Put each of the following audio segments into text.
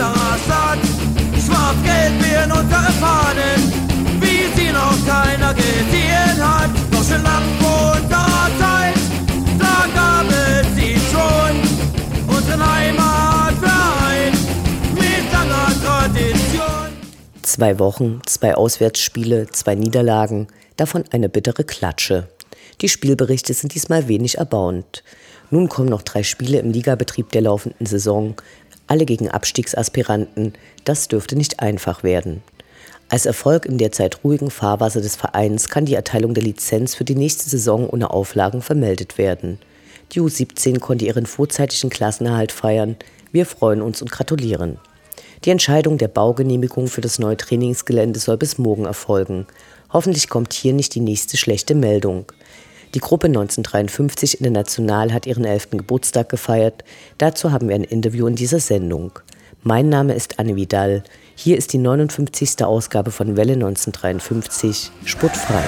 unserer Stadt. Schwarz-Gelb werden unsere Fahnen, wie sie noch keiner gesehen hat. Doch schon lang vor unserer Zeit, da gab es sie schon. Unseren Heimatverein mit langer Tradition. Zwei Wochen, zwei Auswärtsspiele, zwei Niederlagen, davon eine bittere Klatsche. Die Spielberichte sind diesmal wenig erbauend. Nun kommen noch drei Spiele im Ligabetrieb der laufenden Saison alle gegen Abstiegsaspiranten, das dürfte nicht einfach werden. Als Erfolg im derzeit ruhigen Fahrwasser des Vereins kann die Erteilung der Lizenz für die nächste Saison ohne Auflagen vermeldet werden. Die U17 konnte ihren vorzeitigen Klassenerhalt feiern. Wir freuen uns und gratulieren. Die Entscheidung der Baugenehmigung für das neue Trainingsgelände soll bis morgen erfolgen. Hoffentlich kommt hier nicht die nächste schlechte Meldung. Die Gruppe 1953 International hat ihren 11. Geburtstag gefeiert. Dazu haben wir ein Interview in dieser Sendung. Mein Name ist Anne Vidal. Hier ist die 59. Ausgabe von Welle 1953, Sportfrei.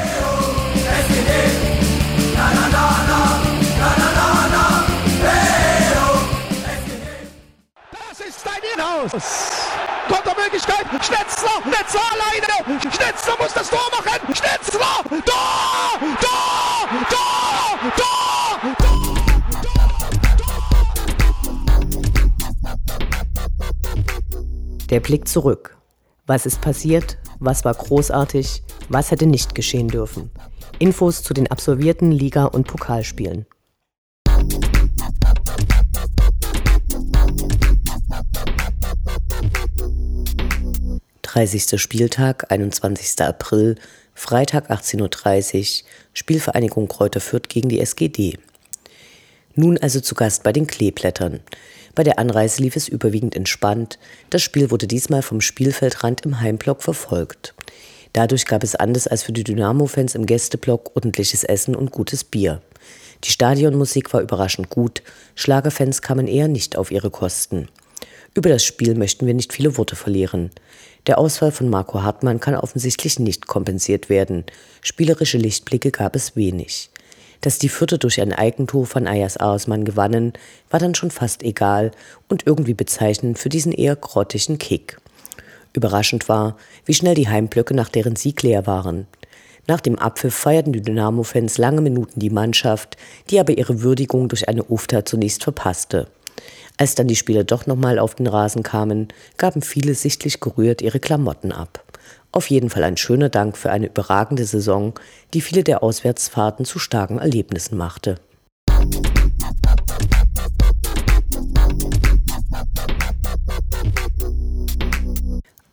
Das ist dein Inhaus! Kontermöglichkeit. Schnetzler, Schnetzler alleine. Schnetzler muss das Tor machen. Schnetzler, Tor, Tor, Tor, Der Blick zurück. Was ist passiert? Was war großartig? Was hätte nicht geschehen dürfen? Infos zu den absolvierten Liga- und Pokalspielen. 30. Spieltag, 21. April, Freitag 18.30 Uhr, Spielvereinigung Kräuter Fürth gegen die SGD. Nun also zu Gast bei den Kleeblättern. Bei der Anreise lief es überwiegend entspannt. Das Spiel wurde diesmal vom Spielfeldrand im Heimblock verfolgt. Dadurch gab es anders als für die Dynamo-Fans im Gästeblock ordentliches Essen und gutes Bier. Die Stadionmusik war überraschend gut, Schlagerfans kamen eher nicht auf ihre Kosten. Über das Spiel möchten wir nicht viele Worte verlieren. Der Ausfall von Marco Hartmann kann offensichtlich nicht kompensiert werden. Spielerische Lichtblicke gab es wenig. Dass die Vierte durch ein Eigentor von Ayas Aosmann gewannen, war dann schon fast egal und irgendwie bezeichnend für diesen eher grottigen Kick. Überraschend war, wie schnell die Heimblöcke nach deren Sieg leer waren. Nach dem Abpfiff feierten die Dynamo-Fans lange Minuten die Mannschaft, die aber ihre Würdigung durch eine Ufta zunächst verpasste. Als dann die Spieler doch nochmal auf den Rasen kamen, gaben viele sichtlich gerührt ihre Klamotten ab. Auf jeden Fall ein schöner Dank für eine überragende Saison, die viele der Auswärtsfahrten zu starken Erlebnissen machte.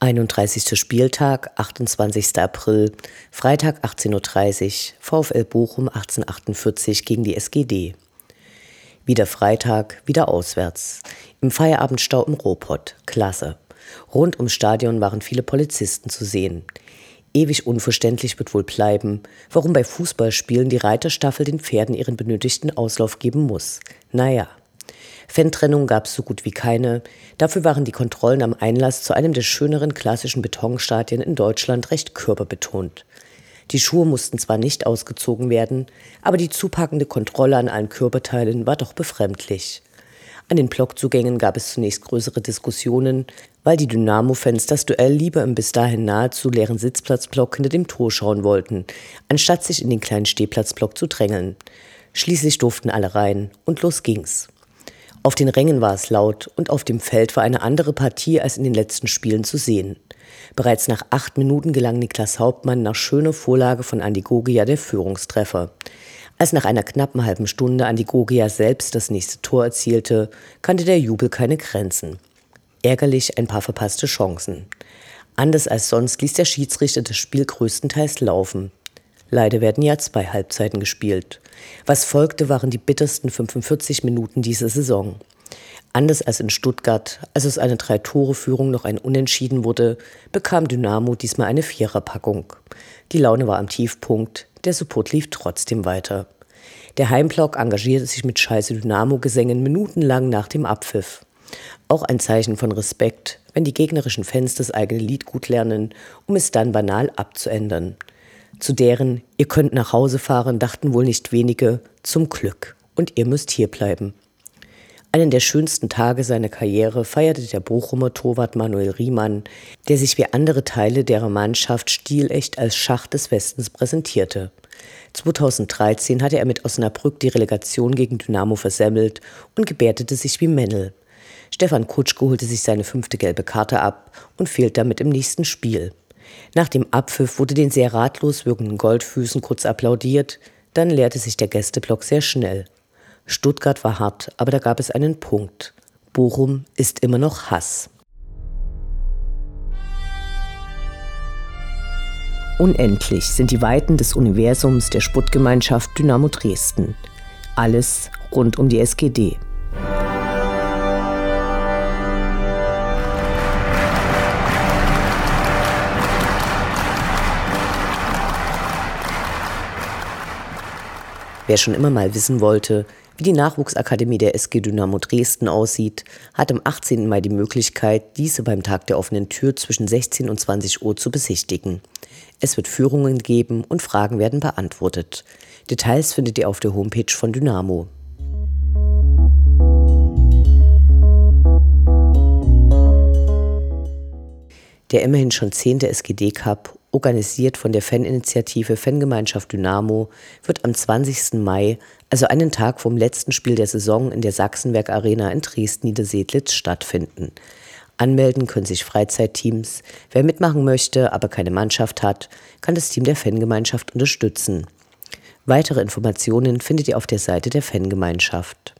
Einunddreißigster Spieltag, 28. April, Freitag 18.30 Uhr, VfL Bochum 1848 gegen die SGD. Wieder Freitag, wieder auswärts. Im Feierabendstau im Ruhrpott. Klasse. Rund ums Stadion waren viele Polizisten zu sehen. Ewig unverständlich wird wohl bleiben, warum bei Fußballspielen die Reiterstaffel den Pferden ihren benötigten Auslauf geben muss. Naja. Fantrennung gab es so gut wie keine. Dafür waren die Kontrollen am Einlass zu einem der schöneren klassischen Betonstadien in Deutschland recht körperbetont. Die Schuhe mussten zwar nicht ausgezogen werden, aber die zupackende Kontrolle an allen Körperteilen war doch befremdlich. An den Blockzugängen gab es zunächst größere Diskussionen, weil die Dynamo-Fans das Duell lieber im bis dahin nahezu leeren Sitzplatzblock hinter dem Tor schauen wollten, anstatt sich in den kleinen Stehplatzblock zu drängeln. Schließlich durften alle rein und los ging's. Auf den Rängen war es laut und auf dem Feld war eine andere Partie als in den letzten Spielen zu sehen. Bereits nach acht Minuten gelang Niklas Hauptmann nach schöner Vorlage von Andi Gogia der Führungstreffer. Als nach einer knappen halben Stunde Andi Gogia selbst das nächste Tor erzielte, kannte der Jubel keine Grenzen. Ärgerlich ein paar verpasste Chancen. Anders als sonst ließ der Schiedsrichter das Spiel größtenteils laufen. Leider werden ja zwei Halbzeiten gespielt. Was folgte, waren die bittersten 45 Minuten dieser Saison. Anders als in Stuttgart, als aus einer Drei-Tore-Führung noch ein Unentschieden wurde, bekam Dynamo diesmal eine Viererpackung. Die Laune war am Tiefpunkt, der Support lief trotzdem weiter. Der Heimblock engagierte sich mit Scheiße Dynamo-Gesängen minutenlang nach dem Abpfiff. Auch ein Zeichen von Respekt, wenn die gegnerischen Fans das eigene Lied gut lernen, um es dann banal abzuändern. Zu deren Ihr könnt nach Hause fahren dachten wohl nicht wenige zum Glück und ihr müsst hier bleiben. Einen der schönsten Tage seiner Karriere feierte der Bochumer Torwart Manuel Riemann, der sich wie andere Teile der Mannschaft stilecht als Schach des Westens präsentierte. 2013 hatte er mit Osnabrück die Relegation gegen Dynamo versemmelt und gebärdete sich wie Männel. Stefan Kutschke holte sich seine fünfte gelbe Karte ab und fehlt damit im nächsten Spiel. Nach dem Abpfiff wurde den sehr ratlos wirkenden Goldfüßen kurz applaudiert, dann leerte sich der Gästeblock sehr schnell. Stuttgart war hart, aber da gab es einen Punkt. Bochum ist immer noch Hass. Unendlich sind die Weiten des Universums der Sputtgemeinschaft Dynamo Dresden. Alles rund um die SGD. Wer schon immer mal wissen wollte, wie die Nachwuchsakademie der SG Dynamo Dresden aussieht, hat am 18. Mai die Möglichkeit, diese beim Tag der offenen Tür zwischen 16 und 20 Uhr zu besichtigen. Es wird Führungen geben und Fragen werden beantwortet. Details findet ihr auf der Homepage von Dynamo. Der immerhin schon zehnte SGD Cup organisiert von der Faninitiative Fangemeinschaft Dynamo, wird am 20. Mai, also einen Tag vom letzten Spiel der Saison in der Sachsenwerk Arena in Dresden-Niedersedlitz stattfinden. Anmelden können sich Freizeitteams. Wer mitmachen möchte, aber keine Mannschaft hat, kann das Team der Fangemeinschaft unterstützen. Weitere Informationen findet ihr auf der Seite der Fangemeinschaft.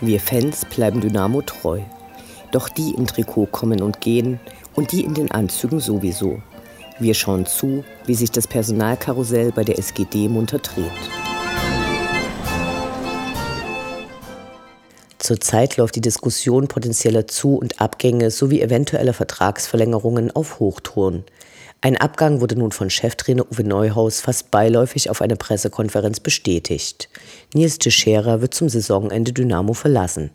Wir Fans bleiben Dynamo treu. Doch die im Trikot kommen und gehen und die in den Anzügen sowieso. Wir schauen zu, wie sich das Personalkarussell bei der SGD munter dreht. Zurzeit läuft die Diskussion potenzieller Zu- und Abgänge sowie eventueller Vertragsverlängerungen auf Hochtouren. Ein Abgang wurde nun von Cheftrainer Uwe Neuhaus fast beiläufig auf einer Pressekonferenz bestätigt. Nils Teixeira wird zum Saisonende Dynamo verlassen.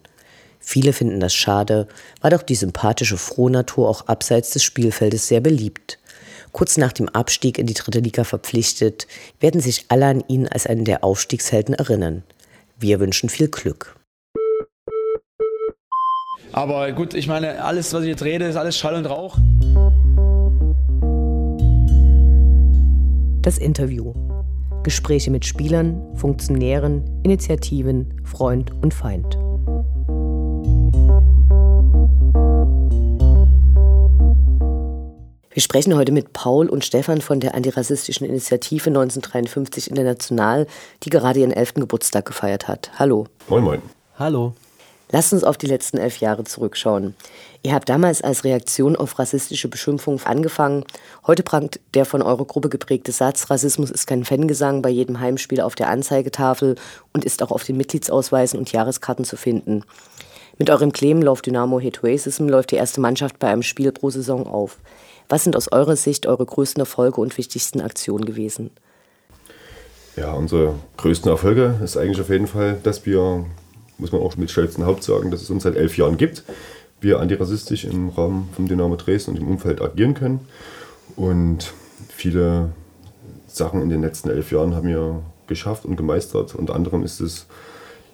Viele finden das schade, war doch die sympathische Frohnatur auch abseits des Spielfeldes sehr beliebt. Kurz nach dem Abstieg in die dritte Liga verpflichtet, werden sich alle an ihn als einen der Aufstiegshelden erinnern. Wir wünschen viel Glück. Aber gut, ich meine, alles, was ich jetzt rede, ist alles Schall und Rauch. Das Interview. Gespräche mit Spielern, Funktionären, Initiativen, Freund und Feind. Wir sprechen heute mit Paul und Stefan von der antirassistischen Initiative 1953 International, die gerade ihren elften Geburtstag gefeiert hat. Hallo. Moin, moin. Hallo. Lasst uns auf die letzten elf Jahre zurückschauen. Ihr habt damals als Reaktion auf rassistische Beschimpfungen angefangen. Heute prangt der von eurer Gruppe geprägte Satz, Rassismus ist kein Fangesang bei jedem Heimspiel auf der Anzeigetafel und ist auch auf den Mitgliedsausweisen und Jahreskarten zu finden. Mit eurem Claim Love Dynamo Hate Racism läuft die erste Mannschaft bei einem Spiel pro Saison auf. Was sind aus eurer Sicht eure größten Erfolge und wichtigsten Aktionen gewesen? Ja, unsere größten Erfolge ist eigentlich auf jeden Fall, dass wir, muss man auch mit stolzem Haupt sagen, dass es uns seit elf Jahren gibt. Wir antirassistisch im Rahmen vom Dynamo Dresden und im Umfeld agieren können. Und viele Sachen in den letzten elf Jahren haben wir geschafft und gemeistert. Unter anderem ist es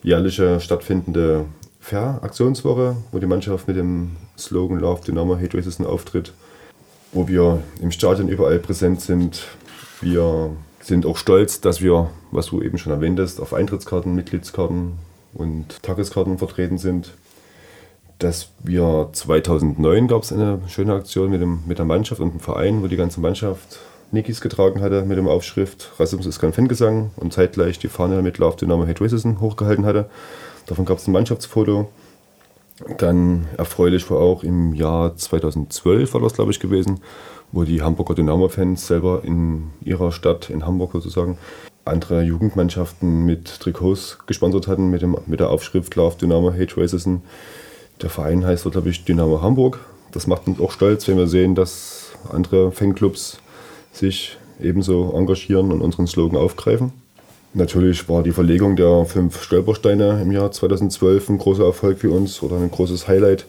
jährliche stattfindende Fair-Aktionswoche, wo die Mannschaft mit dem Slogan Love Dynamo Hate Racism auftritt wo wir im Stadion überall präsent sind. Wir sind auch stolz, dass wir, was du eben schon erwähntest, auf Eintrittskarten, Mitgliedskarten und Tageskarten vertreten sind. Dass wir 2009 gab es eine schöne Aktion mit, dem, mit der Mannschaft und dem Verein, wo die ganze Mannschaft Nikis getragen hatte mit dem Aufschrift Rassismus ist kein Fangesang und zeitgleich die Fahne mit Love Dynamo Hate Racism hochgehalten hatte. Davon gab es ein Mannschaftsfoto. Dann erfreulich war auch im Jahr 2012 war das glaube ich gewesen, wo die Hamburger Dynamo-Fans selber in ihrer Stadt, in Hamburg sozusagen, andere Jugendmannschaften mit Trikots gesponsert hatten mit, dem, mit der Aufschrift Love Dynamo Hate Racism. Der Verein heißt, glaube ich, Dynamo Hamburg. Das macht uns auch stolz, wenn wir sehen, dass andere Fanclubs sich ebenso engagieren und unseren Slogan aufgreifen. Natürlich war die Verlegung der fünf Stolpersteine im Jahr 2012 ein großer Erfolg für uns oder ein großes Highlight,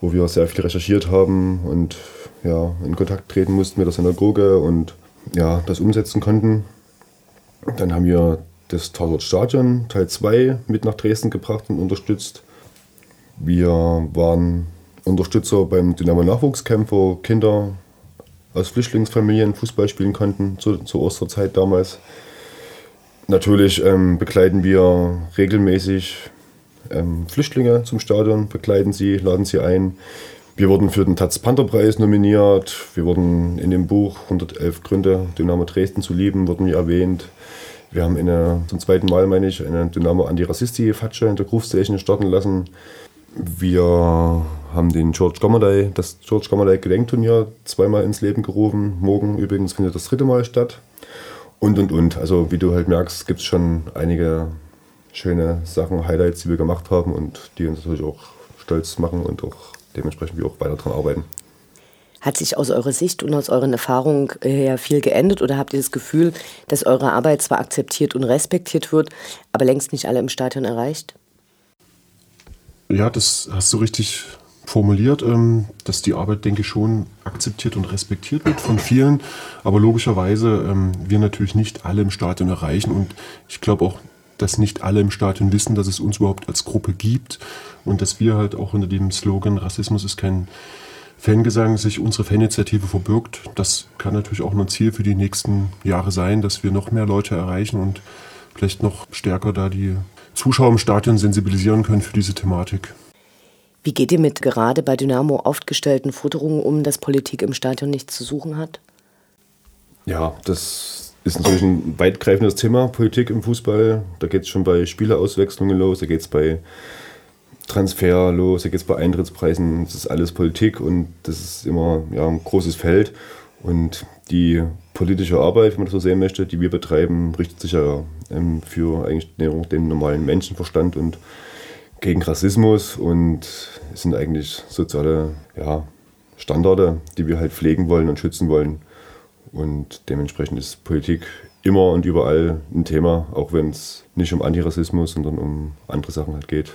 wo wir sehr viel recherchiert haben und ja, in Kontakt treten mussten mit der Synagoge und ja, das umsetzen konnten. Dann haben wir das Tatort-Stadion Teil 2 mit nach Dresden gebracht und unterstützt. Wir waren Unterstützer beim Dynamo Nachwuchscamp, wo Kinder aus Flüchtlingsfamilien Fußball spielen konnten, zu, zur Osterzeit damals. Natürlich ähm, begleiten wir regelmäßig ähm, Flüchtlinge zum Stadion, begleiten sie, laden sie ein. Wir wurden für den Taz Panther Preis nominiert. Wir wurden in dem Buch 111 Gründe, Dynamo Dresden zu lieben, wurden wir erwähnt. Wir haben eine, zum zweiten Mal, meine ich, eine Dynamo Antirassisti-Fatsche in der Groove starten lassen. Wir haben den George Gomerday, das George Gomerday Gedenkturnier zweimal ins Leben gerufen. Morgen übrigens findet das dritte Mal statt. Und, und, und. Also wie du halt merkst, gibt es schon einige schöne Sachen, Highlights, die wir gemacht haben und die uns natürlich auch stolz machen und auch dementsprechend wir auch weiter daran arbeiten. Hat sich aus eurer Sicht und aus euren Erfahrungen her viel geändert oder habt ihr das Gefühl, dass eure Arbeit zwar akzeptiert und respektiert wird, aber längst nicht alle im Stadion erreicht? Ja, das hast du richtig formuliert, ähm, dass die Arbeit, denke ich, schon akzeptiert und respektiert wird von vielen. Aber logischerweise ähm, wir natürlich nicht alle im Stadion erreichen. Und ich glaube auch, dass nicht alle im Stadion wissen, dass es uns überhaupt als Gruppe gibt. Und dass wir halt auch unter dem Slogan Rassismus ist kein Fangesang sich unsere Faninitiative verbirgt. Das kann natürlich auch ein Ziel für die nächsten Jahre sein, dass wir noch mehr Leute erreichen und vielleicht noch stärker da die Zuschauer im Stadion sensibilisieren können für diese Thematik. Wie geht ihr mit gerade bei Dynamo aufgestellten Futterungen um, dass Politik im Stadion nichts zu suchen hat? Ja, das ist natürlich ein weitgreifendes Thema, Politik im Fußball. Da geht es schon bei Spielerauswechslungen los, da geht es bei Transfer los, da geht es bei Eintrittspreisen. Das ist alles Politik und das ist immer ja, ein großes Feld. Und die politische Arbeit, wenn man das so sehen möchte, die wir betreiben, richtet sich ja ähm, für eigentlich den, den, normalen Menschenverstand und gegen Rassismus und es sind eigentlich soziale ja, Standarde, die wir halt pflegen wollen und schützen wollen. Und dementsprechend ist Politik immer und überall ein Thema, auch wenn es nicht um Antirassismus, sondern um andere Sachen halt geht.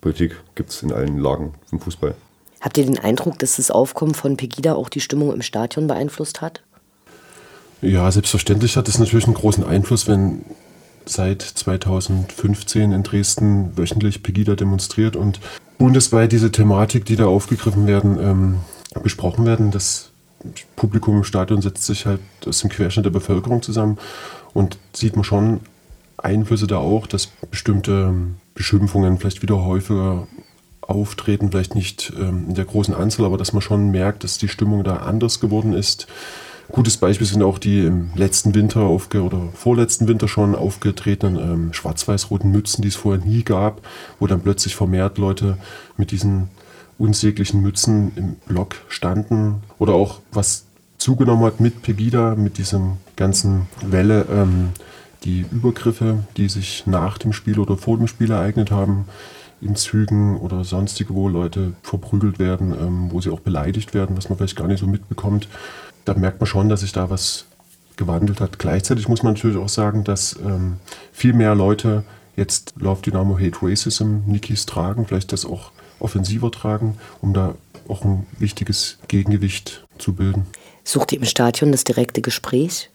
Politik gibt es in allen Lagen im Fußball. Habt ihr den Eindruck, dass das Aufkommen von Pegida auch die Stimmung im Stadion beeinflusst hat? Ja, selbstverständlich hat es natürlich einen großen Einfluss, wenn seit 2015 in Dresden wöchentlich Pegida demonstriert und bundesweit diese Thematik, die da aufgegriffen werden, ähm, besprochen werden. Das Publikum im Stadion setzt sich halt aus dem Querschnitt der Bevölkerung zusammen und sieht man schon Einflüsse da auch, dass bestimmte ähm, Beschimpfungen vielleicht wieder häufiger auftreten, vielleicht nicht ähm, in der großen Anzahl, aber dass man schon merkt, dass die Stimmung da anders geworden ist. Gutes Beispiel sind auch die im letzten Winter aufge oder vorletzten Winter schon aufgetretenen ähm, schwarz-weiß-roten Mützen, die es vorher nie gab, wo dann plötzlich vermehrt Leute mit diesen unsäglichen Mützen im Block standen. Oder auch was zugenommen hat mit Pegida, mit diesem ganzen Welle, ähm, die Übergriffe, die sich nach dem Spiel oder vor dem Spiel ereignet haben, in Zügen oder sonstige, wo Leute verprügelt werden, ähm, wo sie auch beleidigt werden, was man vielleicht gar nicht so mitbekommt. Da merkt man schon, dass sich da was gewandelt hat. Gleichzeitig muss man natürlich auch sagen, dass ähm, viel mehr Leute jetzt Love Dynamo Hate Racism Nikis tragen, vielleicht das auch offensiver tragen, um da auch ein wichtiges Gegengewicht zu bilden. Sucht ihr im Stadion das direkte Gespräch?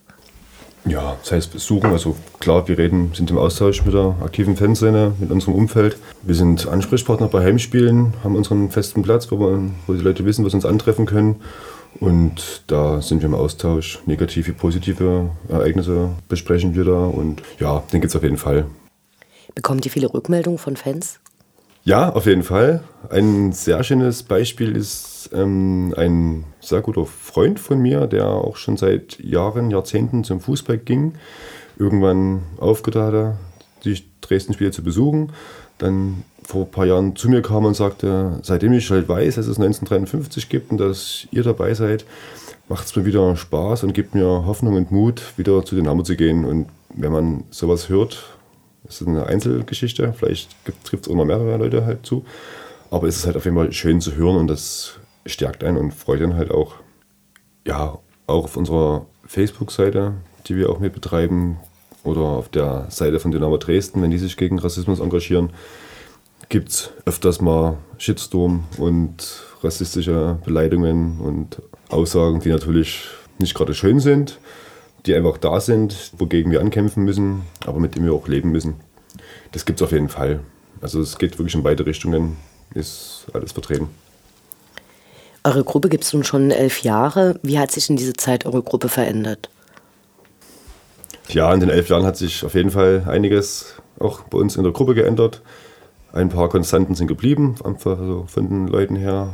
Ja, das heißt besuchen. Also klar, wir reden, sind im Austausch mit der aktiven Fanszene, mit unserem Umfeld. Wir sind Ansprechpartner bei Heimspielen, haben unseren festen Platz, wo, wir, wo die Leute wissen, was uns antreffen können. Und da sind wir im Austausch. Negative, positive Ereignisse besprechen wir da. Und ja, den gibt es auf jeden Fall. Bekommt ihr viele Rückmeldungen von Fans? Ja, auf jeden Fall. Ein sehr schönes Beispiel ist ähm, ein sehr guter Freund von mir, der auch schon seit Jahren, Jahrzehnten zum Fußball ging. Irgendwann aufgedacht hatte, die Dresden-Spiele zu besuchen. Dann vor ein paar Jahren zu mir kam und sagte, seitdem ich halt weiß, dass es 1953 gibt und dass ihr dabei seid, macht es mir wieder Spaß und gibt mir Hoffnung und Mut, wieder zu den Dynamo zu gehen. Und wenn man sowas hört, ist es eine Einzelgeschichte, vielleicht trifft es auch noch mehrere Leute halt zu, aber es ist halt auf jeden Fall schön zu hören und das stärkt einen und freut einen halt auch. Ja, auch auf unserer Facebook-Seite, die wir auch mit betreiben, oder auf der Seite von Dynamo Dresden, wenn die sich gegen Rassismus engagieren, gibt es öfters mal Shitstorm und rassistische Beleidigungen und Aussagen, die natürlich nicht gerade schön sind, die einfach da sind, wogegen wir ankämpfen müssen, aber mit denen wir auch leben müssen. Das gibt es auf jeden Fall. Also es geht wirklich in beide Richtungen, ist alles vertreten. Eure Gruppe gibt es nun schon elf Jahre. Wie hat sich in dieser Zeit eure Gruppe verändert? Ja, in den elf Jahren hat sich auf jeden Fall einiges auch bei uns in der Gruppe geändert. Ein paar Konstanten sind geblieben, einfach so von den Leuten her.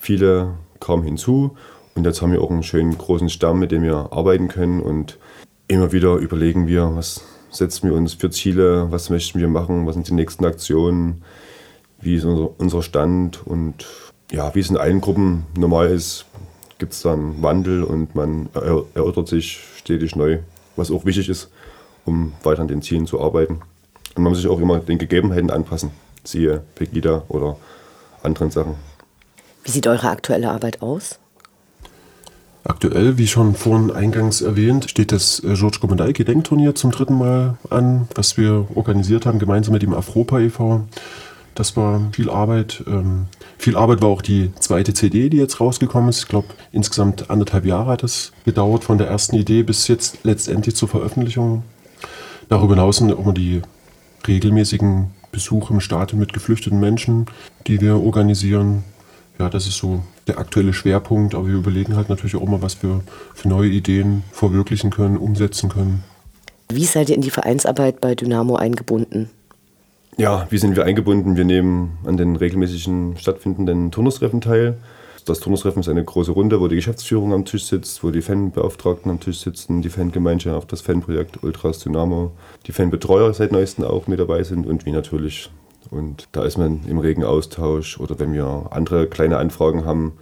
Viele kamen hinzu. Und jetzt haben wir auch einen schönen großen Stamm, mit dem wir arbeiten können. Und immer wieder überlegen wir, was setzen wir uns für Ziele, was möchten wir machen, was sind die nächsten Aktionen, wie ist unser, unser Stand? Und ja, wie es in allen Gruppen normal ist, gibt es dann Wandel. Und man erörtert sich stetig neu was auch wichtig ist, um weiter an den Zielen zu arbeiten. Und man muss sich auch immer den Gegebenheiten anpassen, siehe Pegida oder anderen Sachen. Wie sieht eure aktuelle Arbeit aus? Aktuell, wie schon vorhin eingangs erwähnt, steht das äh, George Gomendai Gedenkturnier zum dritten Mal an, was wir organisiert haben, gemeinsam mit dem Afropa e.V. Das war viel Arbeit. Ähm, viel Arbeit war auch die zweite CD, die jetzt rausgekommen ist. Ich glaube, insgesamt anderthalb Jahre hat es gedauert, von der ersten Idee bis jetzt letztendlich zur Veröffentlichung. Darüber hinaus sind immer die regelmäßigen Besuche im Stadion mit geflüchteten Menschen, die wir organisieren. Ja, das ist so der aktuelle Schwerpunkt, aber wir überlegen halt natürlich auch immer, was wir für neue Ideen verwirklichen können, umsetzen können. Wie seid ihr in die Vereinsarbeit bei Dynamo eingebunden? Ja, wie sind wir eingebunden? Wir nehmen an den regelmäßigen stattfindenden Turnustreffen teil. Das Turnustreffen ist eine große Runde, wo die Geschäftsführung am Tisch sitzt, wo die Fanbeauftragten am Tisch sitzen, die Fangemeinschaft, das Fanprojekt Ultras Dynamo, die Fanbetreuer seit neuestem auch mit dabei sind und wie natürlich. Und da ist man im regen Austausch oder wenn wir andere kleine Anfragen haben,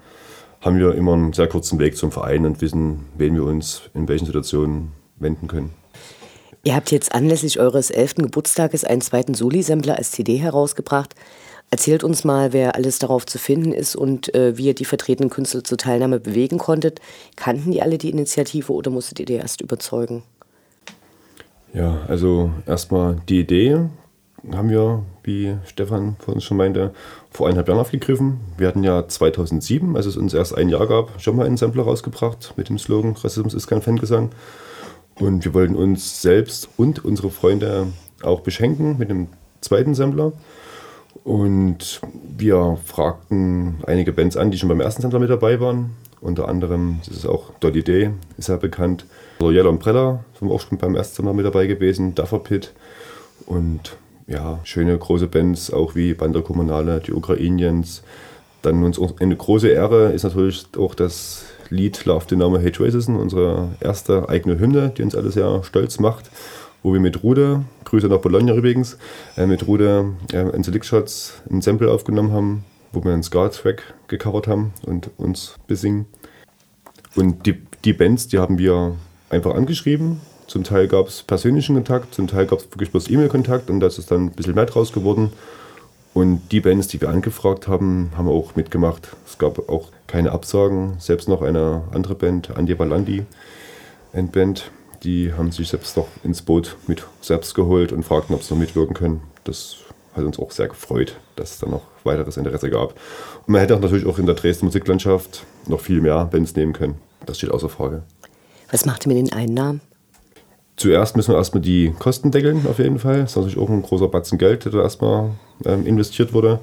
haben wir immer einen sehr kurzen Weg zum Verein und wissen, wen wir uns in welchen Situationen wenden können. Ihr habt jetzt anlässlich eures elften Geburtstages einen zweiten Soli-Sampler als CD herausgebracht. Erzählt uns mal, wer alles darauf zu finden ist und äh, wie ihr die vertretenen Künstler zur Teilnahme bewegen konntet. Kannten die alle die Initiative oder musstet ihr die erst überzeugen? Ja, also erstmal die Idee haben wir, wie Stefan vor uns schon meinte, vor eineinhalb Jahren aufgegriffen. Wir hatten ja 2007, als es uns erst ein Jahr gab, schon mal einen Sampler rausgebracht mit dem Slogan Rassismus ist kein Fangesang. Und wir wollten uns selbst und unsere Freunde auch beschenken mit dem zweiten Sampler. Und wir fragten einige Bands an, die schon beim ersten Sampler mit dabei waren. Unter anderem, das ist auch Dolly Day, ist ja bekannt. Yellow Umbrella, sind auch schon beim ersten Sampler mit dabei gewesen. Duffer Pit. Und ja, schöne große Bands, auch wie Banda Kommunale, die Ukrainiens. Dann uns eine große Ehre ist natürlich auch das Lied Love Dynamo Hate Racism, unsere erste eigene Hymne, die uns alle sehr stolz macht, wo wir mit Rude, Grüße nach Bologna übrigens, äh, mit Rude äh, in Select Shots ein Sample aufgenommen haben, wo wir einen Ska-Track gecovert haben und uns besingen. Und die, die Bands, die haben wir einfach angeschrieben. Zum Teil gab es persönlichen Kontakt, zum Teil gab es wirklich bloß E-Mail-Kontakt und da ist dann ein bisschen mehr draus geworden. Und die Bands, die wir angefragt haben, haben auch mitgemacht. Es gab auch keine Absagen. Selbst noch eine andere Band, Andi Balandi, Endband, die haben sich selbst noch ins Boot mit selbst geholt und fragten, ob sie noch mitwirken können. Das hat uns auch sehr gefreut, dass es dann noch weiteres Interesse gab. Und man hätte auch natürlich auch in der Dresden Musiklandschaft noch viel mehr Bands nehmen können. Das steht außer Frage. Was macht ihr mit den Einnahmen? Zuerst müssen wir erstmal die Kosten deckeln, auf jeden Fall. Das ist natürlich auch ein großer Batzen Geld, der da erstmal ähm, investiert wurde.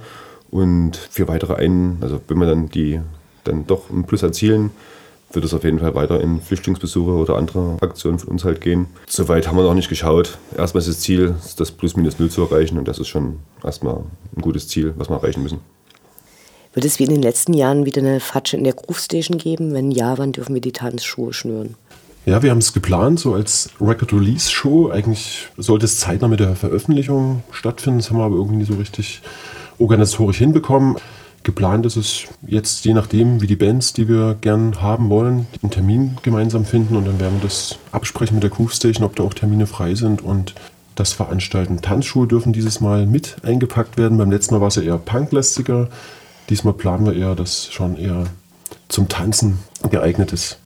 Und für weitere Einen, also wenn wir dann die dann doch einen Plus erzielen, wird es auf jeden Fall weiter in Flüchtlingsbesuche oder andere Aktionen von uns halt gehen. Soweit haben wir noch nicht geschaut. Erstmal ist das Ziel, das Plus minus Null zu erreichen und das ist schon erstmal ein gutes Ziel, was wir erreichen müssen. Wird es wie in den letzten Jahren wieder eine Fatsche in der Groove Station geben? Wenn ja, wann dürfen wir die Tanzschuhe schnüren? Ja, wir haben es geplant, so als Record-Release-Show. Eigentlich sollte es zeitnah mit der Veröffentlichung stattfinden. Das haben wir aber irgendwie nicht so richtig organisatorisch hinbekommen. Geplant ist es jetzt, je nachdem, wie die Bands, die wir gern haben wollen, einen Termin gemeinsam finden und dann werden wir das absprechen mit der Groove Station, ob da auch Termine frei sind und das veranstalten. Tanzschuhe dürfen dieses Mal mit eingepackt werden. Beim letzten Mal war es ja eher punklästiger. Diesmal planen wir eher, dass schon eher zum Tanzen geeignet ist.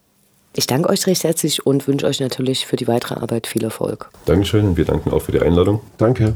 Ich danke euch recht herzlich und wünsche euch natürlich für die weitere Arbeit viel Erfolg. Dankeschön und wir danken auch für die Einladung. Danke.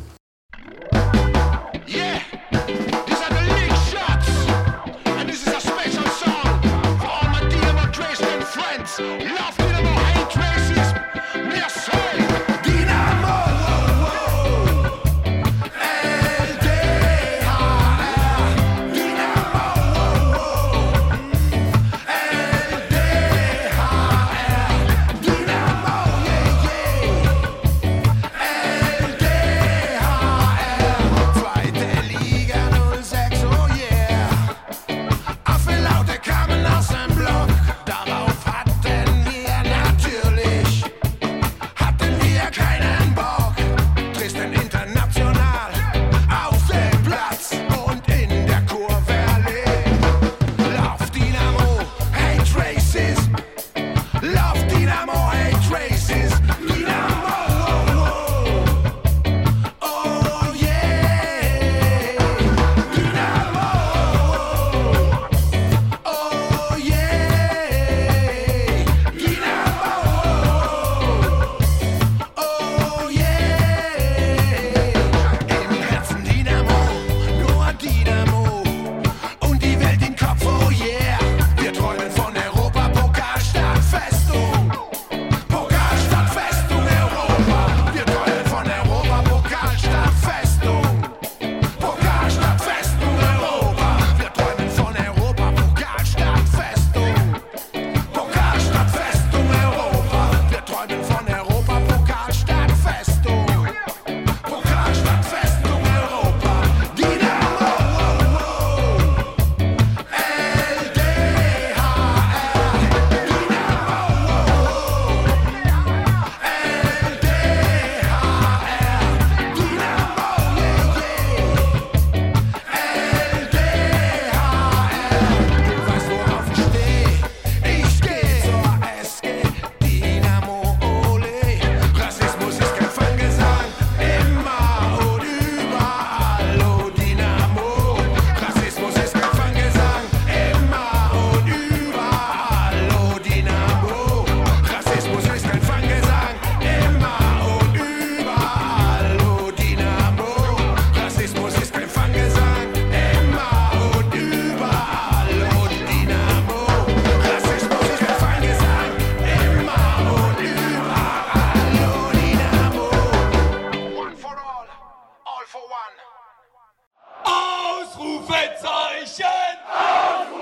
Ausrufezeichen!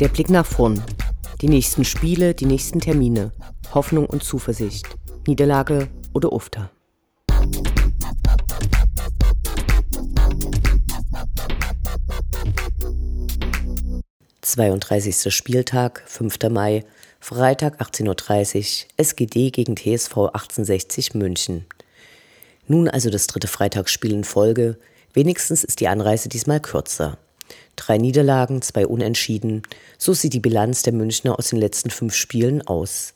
Der Blick nach vorn. Die nächsten Spiele, die nächsten Termine. Hoffnung und Zuversicht. Niederlage oder Ufter. Zweiunddreißigster Spieltag, 5. Mai, Freitag 18.30 Uhr, SGD gegen TSV 1860 München. Nun also das dritte Freitagsspiel in Folge. Wenigstens ist die Anreise diesmal kürzer. Drei Niederlagen, zwei Unentschieden. So sieht die Bilanz der Münchner aus den letzten fünf Spielen aus.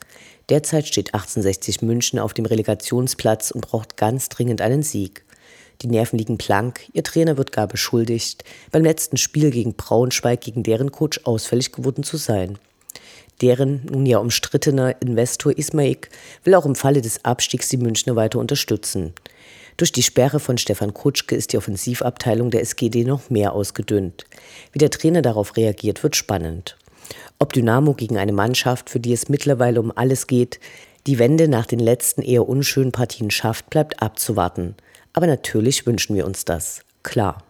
Derzeit steht 1860 München auf dem Relegationsplatz und braucht ganz dringend einen Sieg. Die Nerven liegen blank, ihr Trainer wird gar beschuldigt, beim letzten Spiel gegen Braunschweig gegen deren Coach ausfällig geworden zu sein. Deren nun ja umstrittener Investor Ismaik will auch im Falle des Abstiegs die Münchner weiter unterstützen. Durch die Sperre von Stefan Kutschke ist die Offensivabteilung der SGD noch mehr ausgedünnt. Wie der Trainer darauf reagiert, wird spannend. Ob Dynamo gegen eine Mannschaft, für die es mittlerweile um alles geht, die Wende nach den letzten eher unschönen Partien schafft, bleibt abzuwarten. Aber natürlich wünschen wir uns das. Klar.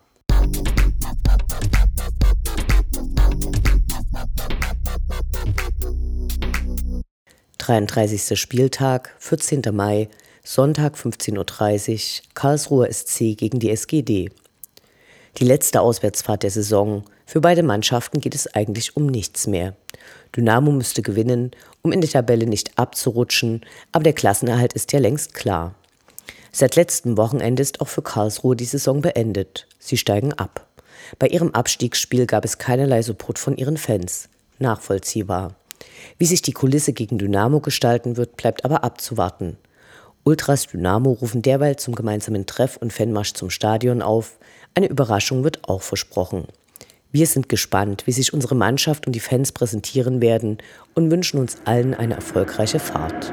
33. Spieltag, 14. Mai, Sonntag 15.30 Uhr, Karlsruher SC gegen die SGD. Die letzte Auswärtsfahrt der Saison. Für beide Mannschaften geht es eigentlich um nichts mehr. Dynamo müsste gewinnen, um in der Tabelle nicht abzurutschen, aber der Klassenerhalt ist ja längst klar. Seit letztem Wochenende ist auch für Karlsruhe die Saison beendet. Sie steigen ab. Bei ihrem Abstiegsspiel gab es keinerlei Support von ihren Fans. Nachvollziehbar. Wie sich die Kulisse gegen Dynamo gestalten wird, bleibt aber abzuwarten. Ultras Dynamo rufen derweil zum gemeinsamen Treff und Fanmarsch zum Stadion auf. Eine Überraschung wird auch versprochen. Wir sind gespannt, wie sich unsere Mannschaft und die Fans präsentieren werden und wünschen uns allen eine erfolgreiche Fahrt.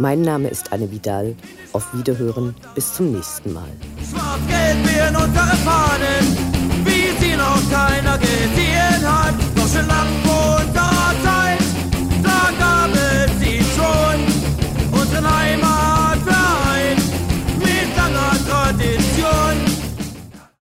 Mein Name ist Anne Vidal. Auf Wiederhören. Bis zum nächsten Mal. Schwarz-Gelb in unsere Fahnen, wie sie noch keiner gesehen hat. Deutsche Landwohl.